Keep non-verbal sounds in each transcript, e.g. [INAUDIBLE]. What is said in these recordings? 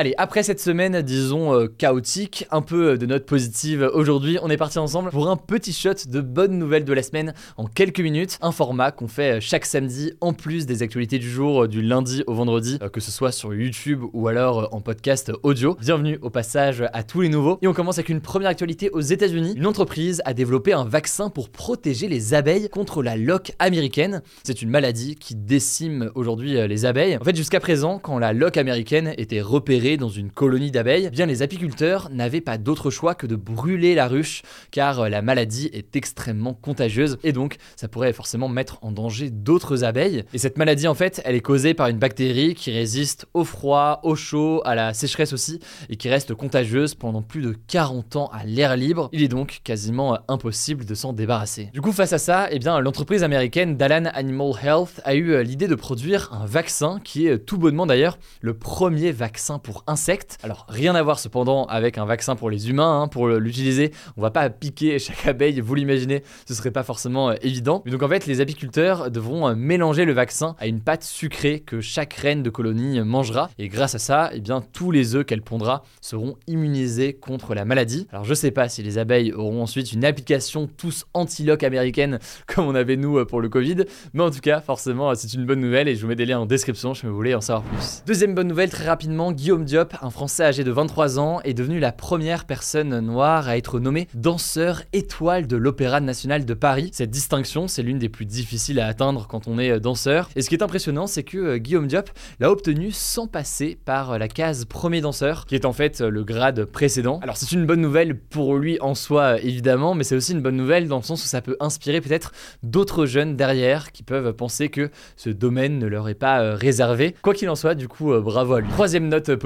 Allez, après cette semaine, disons, euh, chaotique, un peu euh, de notes positives aujourd'hui, on est parti ensemble pour un petit shot de bonnes nouvelles de la semaine en quelques minutes. Un format qu'on fait euh, chaque samedi en plus des actualités du jour, du lundi au vendredi, que ce soit sur YouTube ou alors en podcast audio. Bienvenue au passage à tous les nouveaux. Et on commence avec une première actualité aux États-Unis. Une entreprise a développé un vaccin pour protéger les abeilles contre la loque américaine. C'est une maladie qui décime aujourd'hui les abeilles. En fait, jusqu'à présent, quand la loque américaine était repérée, dans une colonie d'abeilles, eh bien les apiculteurs n'avaient pas d'autre choix que de brûler la ruche car euh, la maladie est extrêmement contagieuse et donc ça pourrait forcément mettre en danger d'autres abeilles. Et cette maladie en fait, elle est causée par une bactérie qui résiste au froid, au chaud, à la sécheresse aussi et qui reste contagieuse pendant plus de 40 ans à l'air libre. Il est donc quasiment euh, impossible de s'en débarrasser. Du coup face à ça, eh bien l'entreprise américaine Dalan Animal Health a eu euh, l'idée de produire un vaccin qui est tout bonnement d'ailleurs le premier vaccin pour insectes. Alors rien à voir cependant avec un vaccin pour les humains. Hein. Pour l'utiliser, on va pas piquer chaque abeille, vous l'imaginez, ce serait pas forcément euh, évident. Donc en fait, les apiculteurs devront euh, mélanger le vaccin à une pâte sucrée que chaque reine de colonie mangera. Et grâce à ça, eh bien tous les œufs qu'elle pondra seront immunisés contre la maladie. Alors je sais pas si les abeilles auront ensuite une application tous anti-lock américaine [LAUGHS] comme on avait nous euh, pour le Covid, mais en tout cas, forcément, c'est une bonne nouvelle et je vous mets des liens en description si vous voulez en savoir plus. Deuxième bonne nouvelle très rapidement, Guillaume Diop, un Français âgé de 23 ans, est devenu la première personne noire à être nommée danseur étoile de l'Opéra national de Paris. Cette distinction, c'est l'une des plus difficiles à atteindre quand on est euh, danseur. Et ce qui est impressionnant, c'est que euh, Guillaume Diop l'a obtenu sans passer par euh, la case premier danseur, qui est en fait le grade précédent. Alors c'est une bonne nouvelle pour lui en soi, évidemment, mais c'est aussi une bonne nouvelle dans le sens où ça peut inspirer peut-être d'autres jeunes derrière qui peuvent penser que ce domaine ne leur est pas réservé. Quoi qu'il en soit, du coup, bravo à lui. Troisième note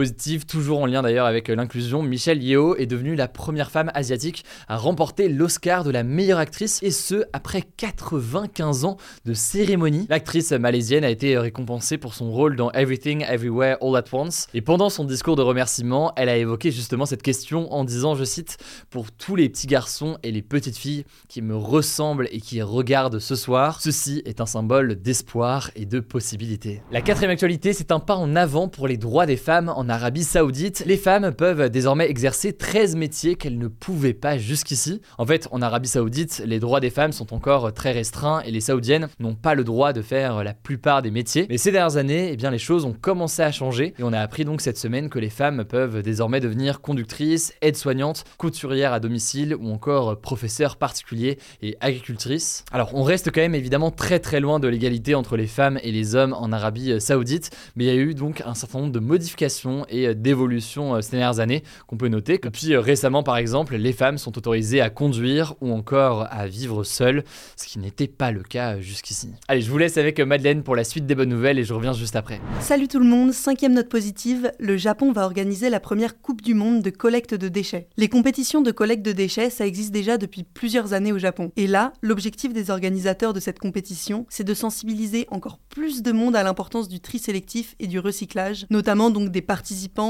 toujours en lien d'ailleurs avec euh, l'inclusion, Michelle Yeoh est devenue la première femme asiatique à remporter l'Oscar de la meilleure actrice, et ce, après 95 ans de cérémonie. L'actrice malaisienne a été récompensée pour son rôle dans Everything Everywhere All at Once, et pendant son discours de remerciement, elle a évoqué justement cette question en disant, je cite, Pour tous les petits garçons et les petites filles qui me ressemblent et qui regardent ce soir, ceci est un symbole d'espoir et de possibilité. La quatrième actualité, c'est un pas en avant pour les droits des femmes en Arabie Saoudite, les femmes peuvent désormais exercer 13 métiers qu'elles ne pouvaient pas jusqu'ici. En fait, en Arabie Saoudite, les droits des femmes sont encore très restreints et les saoudiennes n'ont pas le droit de faire la plupart des métiers. Mais ces dernières années, eh bien, les choses ont commencé à changer et on a appris donc cette semaine que les femmes peuvent désormais devenir conductrices, aides-soignantes, couturières à domicile ou encore professeurs particuliers et agricultrices. Alors, on reste quand même évidemment très très loin de l'égalité entre les femmes et les hommes en Arabie Saoudite, mais il y a eu donc un certain nombre de modifications et euh, d'évolution euh, ces dernières années qu'on peut noter. Que puis euh, récemment, par exemple, les femmes sont autorisées à conduire ou encore à vivre seules, ce qui n'était pas le cas jusqu'ici. Allez, je vous laisse avec Madeleine pour la suite des bonnes nouvelles et je reviens juste après. Salut tout le monde, cinquième note positive, le Japon va organiser la première Coupe du Monde de collecte de déchets. Les compétitions de collecte de déchets, ça existe déjà depuis plusieurs années au Japon. Et là, l'objectif des organisateurs de cette compétition, c'est de sensibiliser encore plus de monde à l'importance du tri sélectif et du recyclage, notamment donc des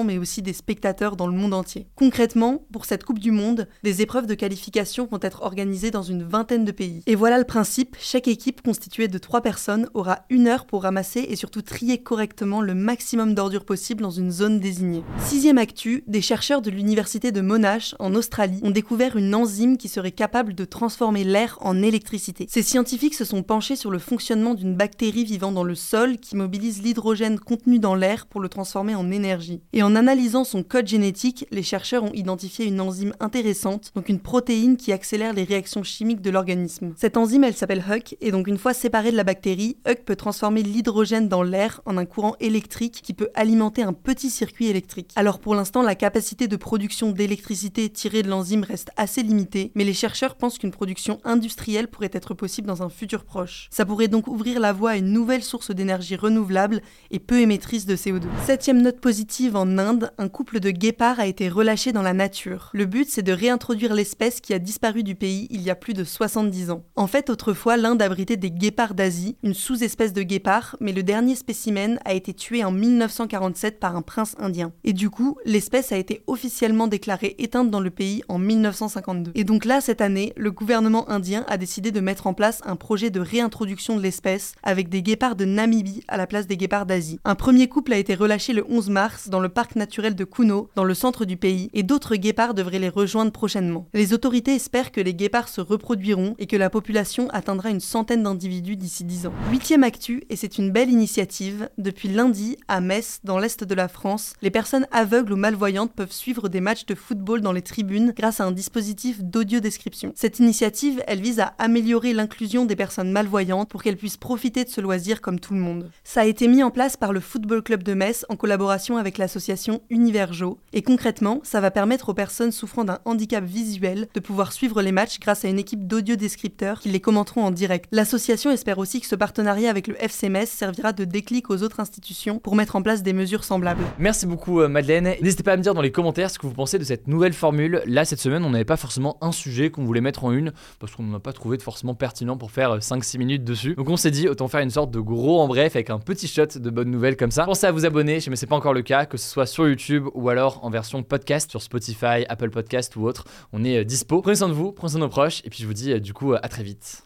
mais aussi des spectateurs dans le monde entier. Concrètement, pour cette Coupe du Monde, des épreuves de qualification vont être organisées dans une vingtaine de pays. Et voilà le principe, chaque équipe constituée de trois personnes aura une heure pour ramasser et surtout trier correctement le maximum d'ordures possible dans une zone désignée. Sixième actu, des chercheurs de l'université de Monash, en Australie, ont découvert une enzyme qui serait capable de transformer l'air en électricité. Ces scientifiques se sont penchés sur le fonctionnement d'une bactérie vivant dans le sol qui mobilise l'hydrogène contenu dans l'air pour le transformer en énergie. Et en analysant son code génétique, les chercheurs ont identifié une enzyme intéressante, donc une protéine qui accélère les réactions chimiques de l'organisme. Cette enzyme, elle s'appelle HUC, et donc une fois séparée de la bactérie, HUC peut transformer l'hydrogène dans l'air en un courant électrique qui peut alimenter un petit circuit électrique. Alors pour l'instant, la capacité de production d'électricité tirée de l'enzyme reste assez limitée, mais les chercheurs pensent qu'une production industrielle pourrait être possible dans un futur proche. Ça pourrait donc ouvrir la voie à une nouvelle source d'énergie renouvelable et peu émettrice de CO2. Septième note positive en Inde, un couple de guépards a été relâché dans la nature. Le but, c'est de réintroduire l'espèce qui a disparu du pays il y a plus de 70 ans. En fait, autrefois, l'Inde abritait des guépards d'Asie, une sous-espèce de guépard, mais le dernier spécimen a été tué en 1947 par un prince indien. Et du coup, l'espèce a été officiellement déclarée éteinte dans le pays en 1952. Et donc là, cette année, le gouvernement indien a décidé de mettre en place un projet de réintroduction de l'espèce avec des guépards de Namibie à la place des guépards d'Asie. Un premier couple a été relâché le 11 mars dans le parc naturel de Kuno, dans le centre du pays, et d'autres guépards devraient les rejoindre prochainement. Les autorités espèrent que les guépards se reproduiront et que la population atteindra une centaine d'individus d'ici 10 ans. Huitième actu, et c'est une belle initiative, depuis lundi, à Metz, dans l'est de la France, les personnes aveugles ou malvoyantes peuvent suivre des matchs de football dans les tribunes grâce à un dispositif d'audio description. Cette initiative, elle vise à améliorer l'inclusion des personnes malvoyantes pour qu'elles puissent profiter de ce loisir comme tout le monde. Ça a été mis en place par le Football Club de Metz en collaboration avec l'association Univerjo, et concrètement, ça va permettre aux personnes souffrant d'un handicap visuel de pouvoir suivre les matchs grâce à une équipe d'audio-descripteurs qui les commenteront en direct. L'association espère aussi que ce partenariat avec le FC Metz servira de déclic aux autres institutions pour mettre en place des mesures semblables. Merci beaucoup euh, Madeleine. N'hésitez pas à me dire dans les commentaires ce que vous pensez de cette nouvelle formule. Là, cette semaine, on n'avait pas forcément un sujet qu'on voulait mettre en une, parce qu'on n'a pas trouvé de forcément pertinent pour faire 5-6 minutes dessus. Donc on s'est dit, autant faire une sorte de gros en bref avec un petit shot de bonnes nouvelles comme ça. Pensez à vous abonner, si ce n'est pas encore le cas, que ce soit sur YouTube ou alors en version podcast sur Spotify, Apple Podcast ou autre. On est euh, dispo. Prenez soin de vous, prenez soin de nos proches, et puis je vous dis euh, du coup à très vite.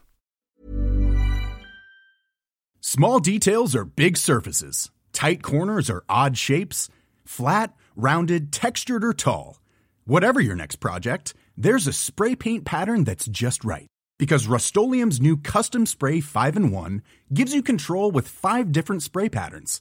Small details are big surfaces. Tight corners are odd shapes. Flat, rounded, textured or tall. Whatever your next project, there's a spray paint pattern that's just right. Because Rust new Custom Spray 5 in 1 gives you control with five different spray patterns.